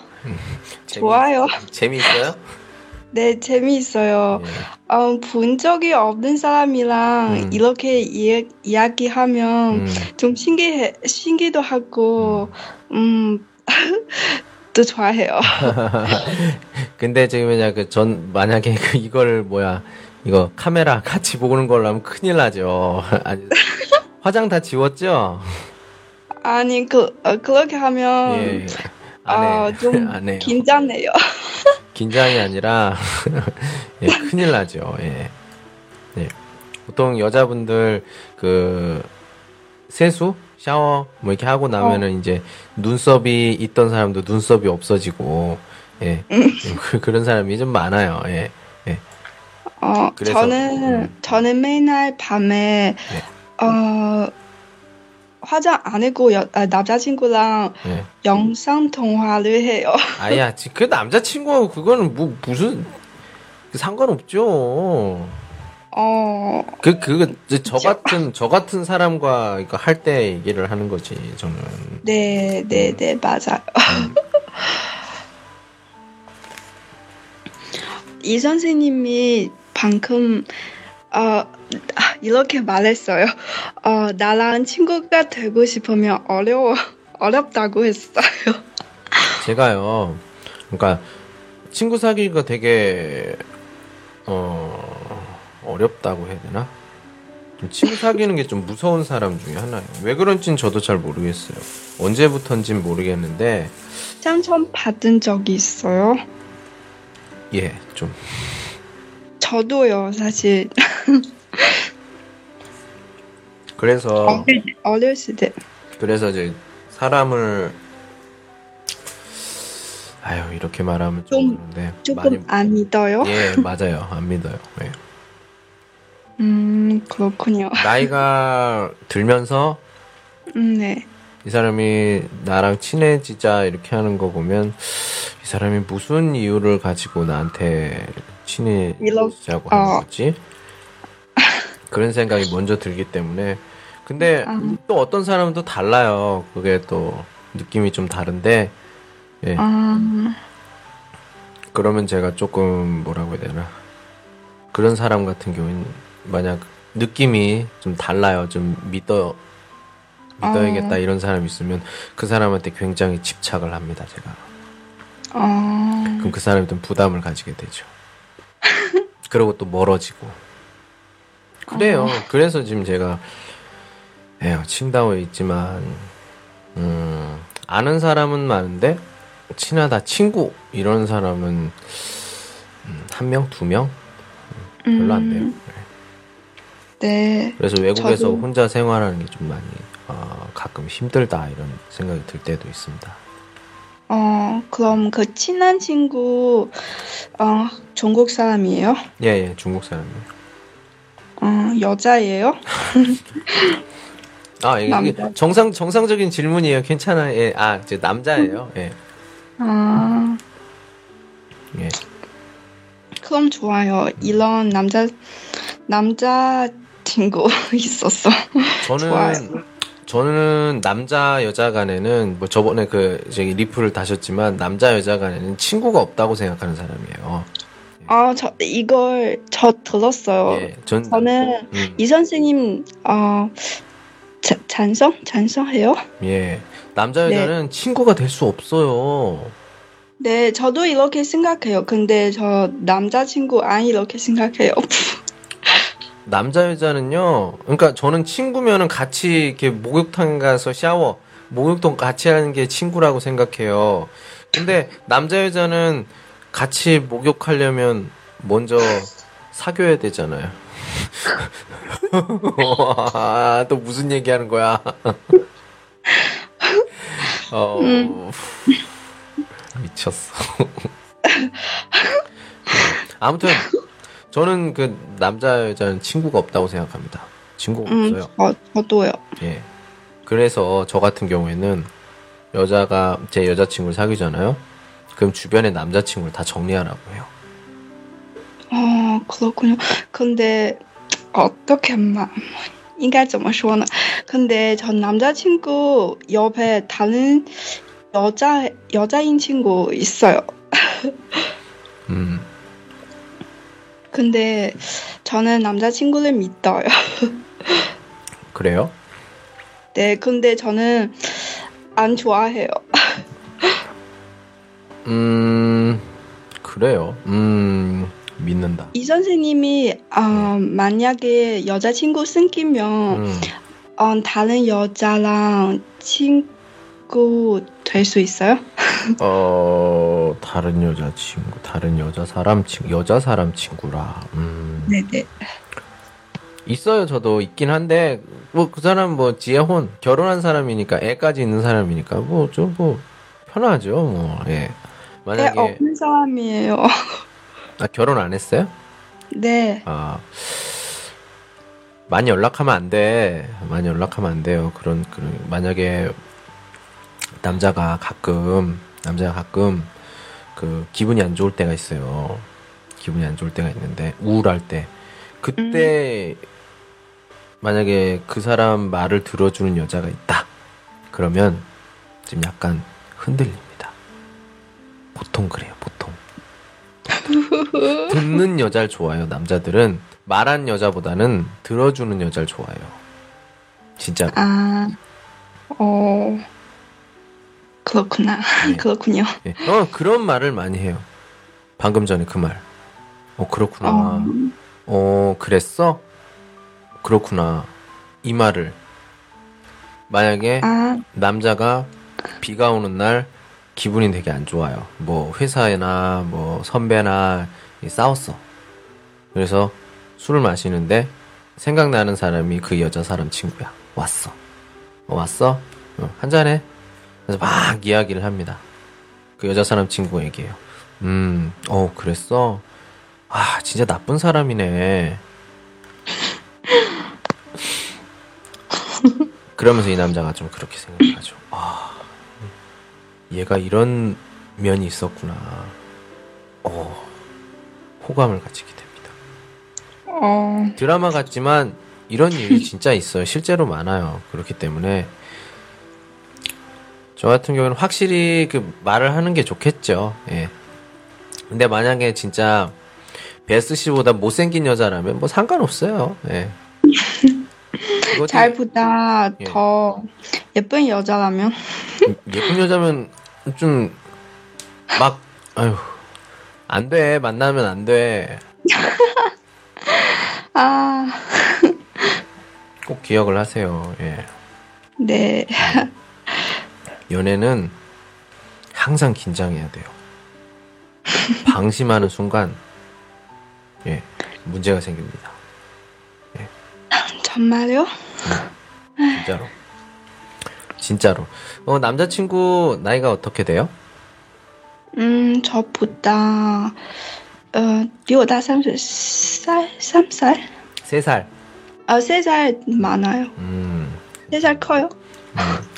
재미- 좋아요. 재미있어요? 네, 재미있어요. 예. 어, 본 적이 없는 사람이랑 음. 이렇게 이, 이야기하면 음, 좀 신기해, 신기도 하고, 음, 또 좋아해요. 근데 지금 그냥 그전 만약에 그 이걸 뭐야 이거 카메라 같이 보는 걸로 하면 큰일 나죠. 아니, 화장 다 지웠죠? 아니, 그, 어, 그렇게 하면, 예. 아. 좀 안 해요. 긴장해요. 긴장이 아니라 예, 큰일 나죠. 예. 예. 보통 여자분들 그 세수, 샤워 뭐 이렇게 하고 나면은 이제 눈썹이 있던 사람도 눈썹이 없어지고 예. 그, 그런 사람이 좀 많아요. 예. 예. 어, 그래서, 저는, 음. 저는 맨날 밤에, 어, 화장 안 하고 여, 아, 남자친구랑 예. 영상 통화를 해요. 아야, 지- 그 남자친구하고 그거는 뭐 무슨 그 상관없죠. 어, 그, 그, 저-. 같은, 저 같은 사람과 이거 할 때 얘기를 하는 거지, 저는. 네, 네, 네, 맞아요. 이 선생님이 방금, 어, 이렇게 말했어요. 어, 나랑 친구가 되고 싶으면 어려워, 어렵다고 했어요. 제가요, 그러니까, 친구 사귀기가 되게, 어, 어렵다고 해야 되나? 좀 친구 사귀는 게 좀 무서운 사람 중에 하나예요. 왜 그런진 저도 잘 모르겠어요. 언제부턴진 모르겠는데, 상처 받은 적이 있어요? 예, 좀. 저도요, 사실. 그래서, 어릴, 어렸을 때. 그래서 이제 사람을 아유 이렇게 말하면 좀, 좀- 그런데 조금 안 믿어요? 예 맞아요 안 믿어요 예. 음, 그렇군요. 나이가 들면서 음, 네. 이 사람이 나랑 친해지자 이렇게 하는 거 보면 이 사람이 무슨 이유를 가지고 나한테 친해지자고 하는 어. 거지 그런 생각이 먼저 들기 때문에 근데 아. 또 어떤 사람은 또 달라요 그게 또 느낌이 좀 다른데 예. 아, 그러면 제가 조금 뭐라고 해야 되나 그런 사람 같은 경우는 만약 느낌이 좀 달라요 좀 믿어 믿어야겠다 어. 이런 사람이 있으면 그 사람한테 굉장히 집착을 합니다 제가 아, 그럼 그 사람이 좀 부담을 가지게 되죠 그러고 또 멀어지고 그래요 어. 그래서 지금 제가 에휴 칭다오에 있지만 음 아는 사람은 많은데 친하다 친구 이런 사람은 음, 한 명, 두 명? 별로 안 돼요. 음, 네. 그래서 외국에서 저도- 혼자 생활하는 게 좀 많이 어, 가끔 힘들다 이런 생각이 들 때도 있습니다. 어, 그럼 그 친한 친구, 어, 중국 사람이에요? 예, 예, 중국 사람이에요. 어, 여자예요? 아, 이게 남자. 정상 정상적인 질문이에요. 괜찮아요. 예, 아, 이제 남자예요. 예, 아, 예. 그럼 좋아요. 이런 남자, 남자 친구 있었어. 저는 좋아요. 저는 남자 여자 간에는 뭐 저번에 그 저기 리플을 다셨지만 남자 여자 간에는 친구가 없다고 생각하는 사람이에요. 아, 저, 이걸 저 들었어요. 예, 전 저는 음, 이 선생님, 어, 자, 찬성? 찬성해요? 예. 남자 네. 여자는 친구가 될 수 없어요. 네, 저도 이렇게 생각해요. 근데 저 남자친구 안 이렇게 생각해요. 남자 여자는요. 그러니까 저는 친구면은 같이 이렇게 목욕탕 가서 샤워, 목욕탕 같이 하는 게 친구라고 생각해요. 근데 남자 여자는 같이 목욕하려면 먼저 사귀어야 되잖아요. 와, 또 무슨 얘기 하는 거야? 어, 미쳤어. 아무튼 저는 그 남자 여자는 친구가 없다고 생각합니다. 친구가 음, 없어요. 저, 저도요. 예. 그래서 저 같은 경우에는 여자가 제 여자친구를 사귀잖아요. 그럼 주변에 남자친구를 다 정리하라고 해요. 어, 그렇군요. 근데 어떻게 말, 应该怎么说呢? 근데 전 남자친구 옆에 다른 여자 여자인 친구 있어요. 음, 근데 저는 남자친구를 믿어요. 그래요? 네, 근데 저는 안 좋아해요. 음, 그래요. 음, 믿는다. 이 선생님이 어, 만약에 여자친구 생기면 음, 어, 다른 여자랑 친구 될 수 있어요? 어, 다른 여자 친구, 다른 여자 사람 친구, 여자 사람 친구라. 음, 네네. 있어요. 저도 있긴 한데, 뭐, 그 사람 뭐, 지혜혼, 결혼한 사람이니까, 애까지 있는 사람이니까, 뭐, 좀 뭐, 편하죠. 뭐, 예. 애 만약에, 없는 사람이에요. 아, 결혼 안 했어요? 네. 아, 많이 연락하면 안 돼. 많이 연락하면 안 돼요. 그런, 그런, 만약에, 남자가 가끔, 남자가 가끔, 그, 기분이 안 좋을 때가 있어요. 기분이 안 좋을 때가 있는데, 우울할 때. 그때, 만약에 그 사람 말을 들어주는 여자가 있다. 그러면, 좀 약간 흔들립니다. 보통 그래요, 보통. 듣는 여자를 좋아해요. 남자들은 말한 여자보다는 들어주는 여자를 좋아해요. 진짜. 아, 어, 그렇구나. 네. 그렇군요. 예. 어 그런 말을 많이 해요. 방금 전에 그 말. 어 그렇구나. 어, 어 그랬어? 그렇구나. 이 말을 만약에 아, 남자가 비가 오는 날 기분이 되게 안 좋아요. 뭐 회사나 뭐 선배나 싸웠어. 그래서 술을 마시는데 생각나는 사람이 그 여자 사람 친구야. 왔어. 어, 왔어? 어, 한잔해. 그래서 막 이야기를 합니다. 그 여자 사람 친구에게요. 음, 어, 그랬어? 아, 진짜 나쁜 사람이네. 그러면서 이 남자가 좀 그렇게 생각하죠. 아, 얘가 이런 면이 있었구나. 어, 호감을 가지게 됩니다. 어, 드라마 같지만 이런 일이 진짜 있어요. 실제로 많아요. 그렇기 때문에 저 같은 경우는 확실히 그 말을 하는 게 좋겠죠. 예. 근데 만약에 진짜 베스 씨보다 못생긴 여자라면 뭐 상관없어요. 예. 잘보다 예. 더 예쁜 여자라면 예쁜 여자면 좀 막 아유 안 돼. 만나면 안 돼. 아, 꼭 기억을 하세요. 예. 네. 연애는 항상 긴장해야 돼요. 방심하는 순간 예 문제가 생깁니다. 예. 정말요? 네, 진짜로. 진짜로. 어 남자친구 나이가 어떻게 돼요? 음 저보다 어 비보다 30살 3살 3살 아 3살 많아요. 음. 3살 커요. 음.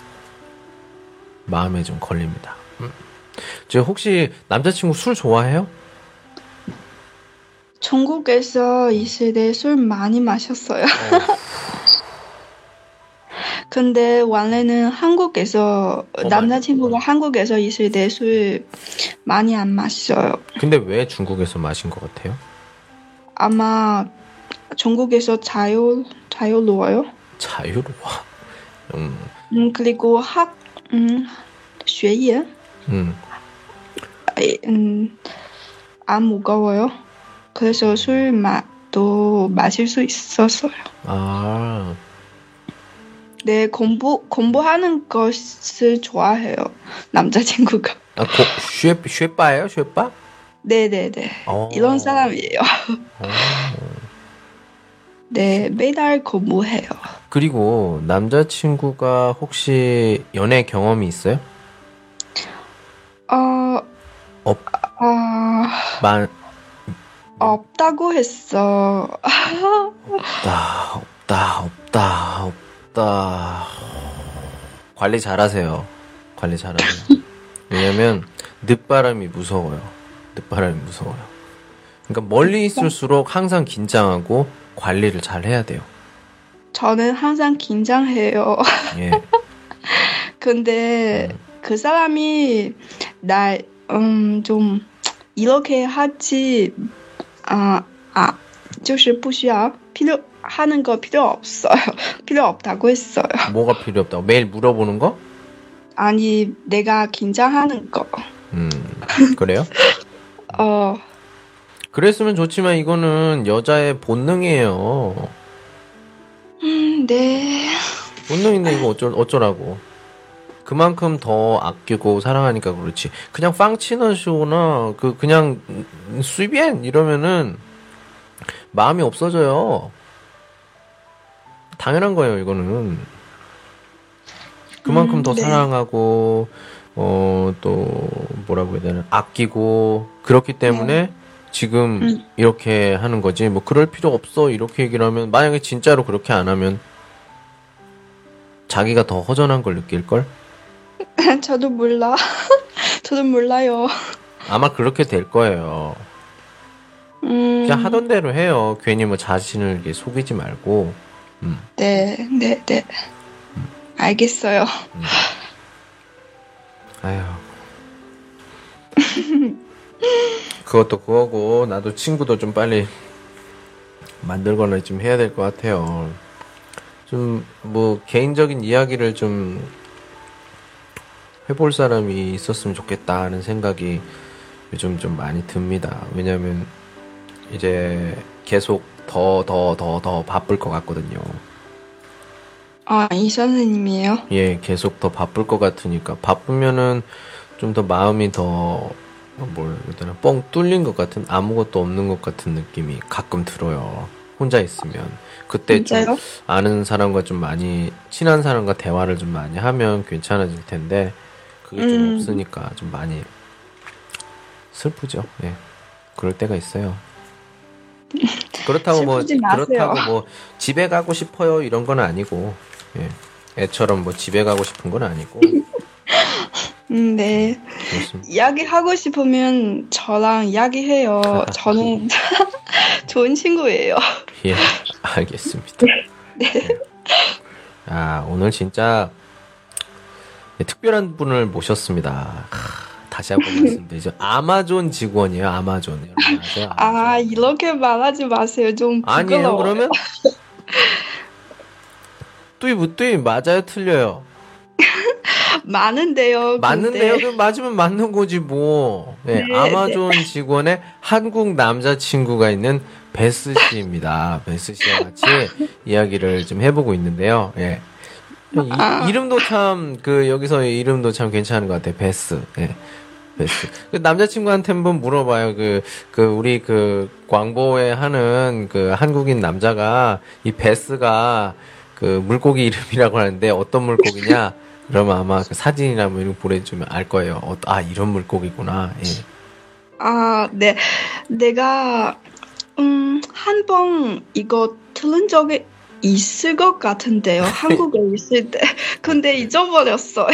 마음에 좀 걸립니다. 음. 저 혹시 남자친구 술 좋아해요? 중국에서 있을 때 술 많이 마셨어요. 어, 근데 원래는 한국에서 어, 남자친구가 한국에서 있을 때 술 많이 안 마셔요. 근데 왜 중국에서 마신 것 같아요? 아마 중국에서 자유 자유로워요. 자유로워. 음, 음 그리고 학 음, 学业 음. 음, 안 무거워요. 그래서 술 맛도 마실 수 있었어요. 아, 네, 공부 공부하는 것을 좋아해요. 남자친구가. 아, 고, 쉐, 쉐빠예요? 쉐빠? 네 네네. 어. 이런 사람이에요. 어. 네, 매달 공부해요. 그리고 남자친구가 혹시 연애 경험이 있어요? 어, 없, 아, 만, 없다고 했어. 없다, 없다, 없다, 없다. 관리 잘하세요. 관리 잘하세요. 왜냐면, 늦바람이 무서워요. 늦바람이 무서워요. 그러니까 멀리 있을수록 항상 긴장하고 관리를 잘 해야 돼요. 저는 항상 긴장해요. 예. 근데 그 사람이 날, 음, 좀, 이렇게 하지, 아, 아, 就是不需要, 필요, 하는 거 필요 없어요. 필요 없다고 했어요. 뭐가 필요 없다고? 매일 물어보는 거? 아니, 내가 긴장하는 거. 음, 그래요? 어, 그랬으면 좋지만 이거는 여자의 본능이에요. 음, 네. 본능인데 이거 어쩔, 어쩌라고. 그만큼 더 아끼고 사랑하니까 그렇지. 그냥 빵치너쇼나 그 그냥 수비엔 이러면은 마음이 없어져요. 당연한 거예요, 이거는. 그만큼 음, 더 네. 사랑하고 어 또 뭐라고 해야 되나 아끼고 그렇기 때문에 지금 음. 이렇게 하는 거지. 뭐 그럴 필요 없어 이렇게 얘기를 하면 만약에 진짜로 그렇게 안 하면 자기가 더 허전한 걸 느낄 걸. 저도 몰라. 저도 몰라요. 아마 그렇게 될 거예요. 음, 그냥 하던 대로 해요. 괜히 뭐 자신을 속이지 말고. 음. 네, 네, 네. 알겠어요. 아휴. 그것도 그거고 나도 친구도 좀 빨리 만들거나 좀 해야 될 것 같아요. 좀 뭐 개인적인 이야기를 좀 해볼 사람이 있었으면 좋겠다는 생각이 요즘 좀 많이 듭니다. 왜냐면 이제 계속 더 더 더 더 바쁠 것 같거든요. 아, 이 선생님이에요? 예, 계속 더 바쁠 것 같으니까 바쁘면은 좀 더 마음이 더 뭘, 일단은 뻥 뚫린 것 같은 아무것도 없는 것 같은 느낌이 가끔 들어요. 혼자 있으면 그때 좀 진짜요? 아는 사람과 좀 많이 친한 사람과 대화를 좀 많이 하면 괜찮아질 텐데 그게 좀 음. 없으니까 좀 많이 슬프죠. 예, 그럴 때가 있어요. 그렇다고 뭐 마세요. 그렇다고 뭐 집에 가고 싶어요 이런 건 아니고 예. 애처럼 뭐 집에 가고 싶은 건 아니고 음, 네. 이야기하고 싶으면 저랑 이야기해요. 저는 좋은 친구예요. 예, 알겠습니다. 네. 아, 오늘 진짜 네, 특별한 분을 모셨습니다. 하, 다시 한번 말씀드리죠. 아마존 직원이에요, 아마존. 여러분 아세요? 아, 아마존. 이렇게 말하지 마세요. 좀 아니에요, 부끄러워요. 그러면? 뚜이 무뚜이 맞아요, 틀려요? 많은데요. 맞는데요? 그럼 맞으면 맞는 거지 뭐. 네, 네, 아마존 직원의 한국 남자 친구가 있는 베스 씨입니다. 베스 씨와 같이 이야기를 좀 해보고 있는데요. 예. 이, 이름도 참, 그, 여기서의 이름도 참 괜찮은 것 같아요. 베스. 예. 베스. 그 남자친구한테 한번 물어봐요. 그, 그, 우리 그, 광고에 하는 그 한국인 남자가 이 베스가 그 물고기 이름이라고 하는데 어떤 물고기냐? 그러면 아마 그 사진이나 뭐 이런 거 보내주면 알 거예요. 어, 아, 이런 물고기구나. 예. 아, 네. 내가 음, 한 번 이거 들은 적이 있을 것 같은데요. 한국에 있을 때. 근데 잊어버렸어요.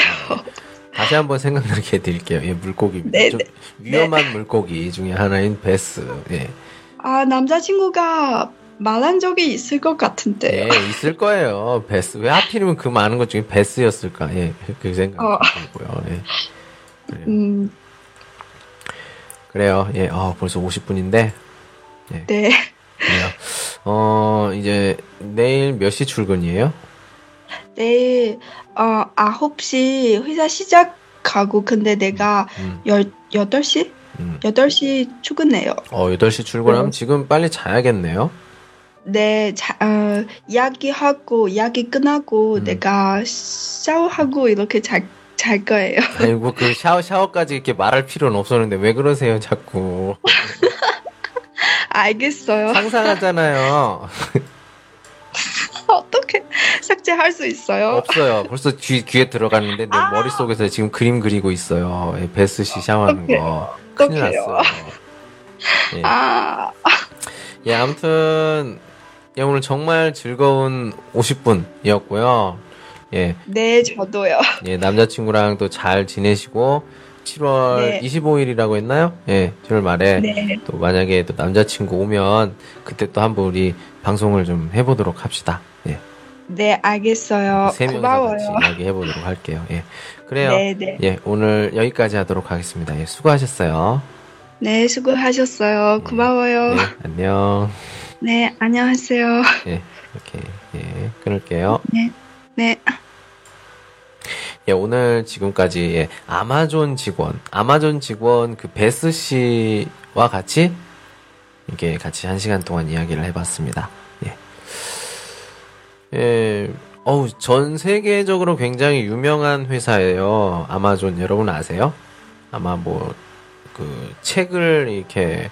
다시 한번 생각나게 해드릴게요. 예, 물고기입니다. 네, 좀 네. 위험한 물고기 중에 하나인 베스. 예. 아, 남자친구가 말한 적이 있을 것 같은데. 예, 있을 거예요. 베스. 왜 하필이면 그 많은 것 중에 베스였을까? 예, 그 생각 어. 들고요. 예. 그래요. 음, 그래요. 예, 어, 벌써 50분인데. 네. 그래요. 어, 이제 내일 몇 시 출근이에요? 내일, 어, 9시 회사 시작하고, 근데 내가 음, 열, 8시? 음. 8시 출근해요. 어, 8시 출근하면 네. 지금 빨리 자야겠네요. 네, 자, 어, 이야기하고, 이야기 끝나고, 음. 내가 샤워하고, 이렇게 잘, 잘 거예요. 아이고, 그 샤워, 샤워까지 이렇게 말할 필요는 없었는데 왜 그러세요, 자꾸. 알겠어요. 상상하잖아요. 어떻게 삭제할 수 있어요? 없어요. 벌써 귀, 귀에 들어갔는데 내 아. 머릿속에서 지금 그림 그리고 있어요. 예, 베스 씨 샤워하는 어떡해. 거. 큰일 어떡해요. 났어요. 예. 아, 예, 아무튼, 예, 오늘 정말 즐거운 50분이었고요. 예, 네, 저도요. 예, 남자친구랑 또 잘 지내시고, 7월 네. 25일이라고 했나요? 예, 7월 말에. 네, 또 만약에 또 남자친구 오면, 그때 또 한번 우리 방송을 좀 해보도록 합시다. 예, 네, 알겠어요. 세 고마워요. 같이 이야기 해 보도록 할게요. 예, 그래요. 네, 네. 예, 오늘 여기까지 하도록 하겠습니다. 예, 수고하셨어요. 네, 수고하셨어요. 고마워요. 네, 안녕. 네, 안녕하세요. 예, 이렇게, 예, 끊을게요. 네, 예, 오늘 지금까지 예, 아마존 직원, 아마존 직원 그 베스 씨와 같이 이렇게 같이 한 시간 동안 이야기를 해봤습니다. 예. 예, 어우, 전 세계적으로 굉장히 유명한 회사예요. 아마존 여러분 아세요? 아마 뭐, 그, 책을 이렇게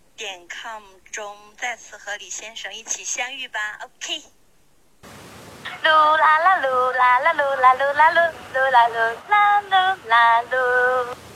点 com 中再次和李先生一起相遇吧。OK。噜啦啦噜啦啦噜啦噜啦噜噜啦噜啦噜啦噜。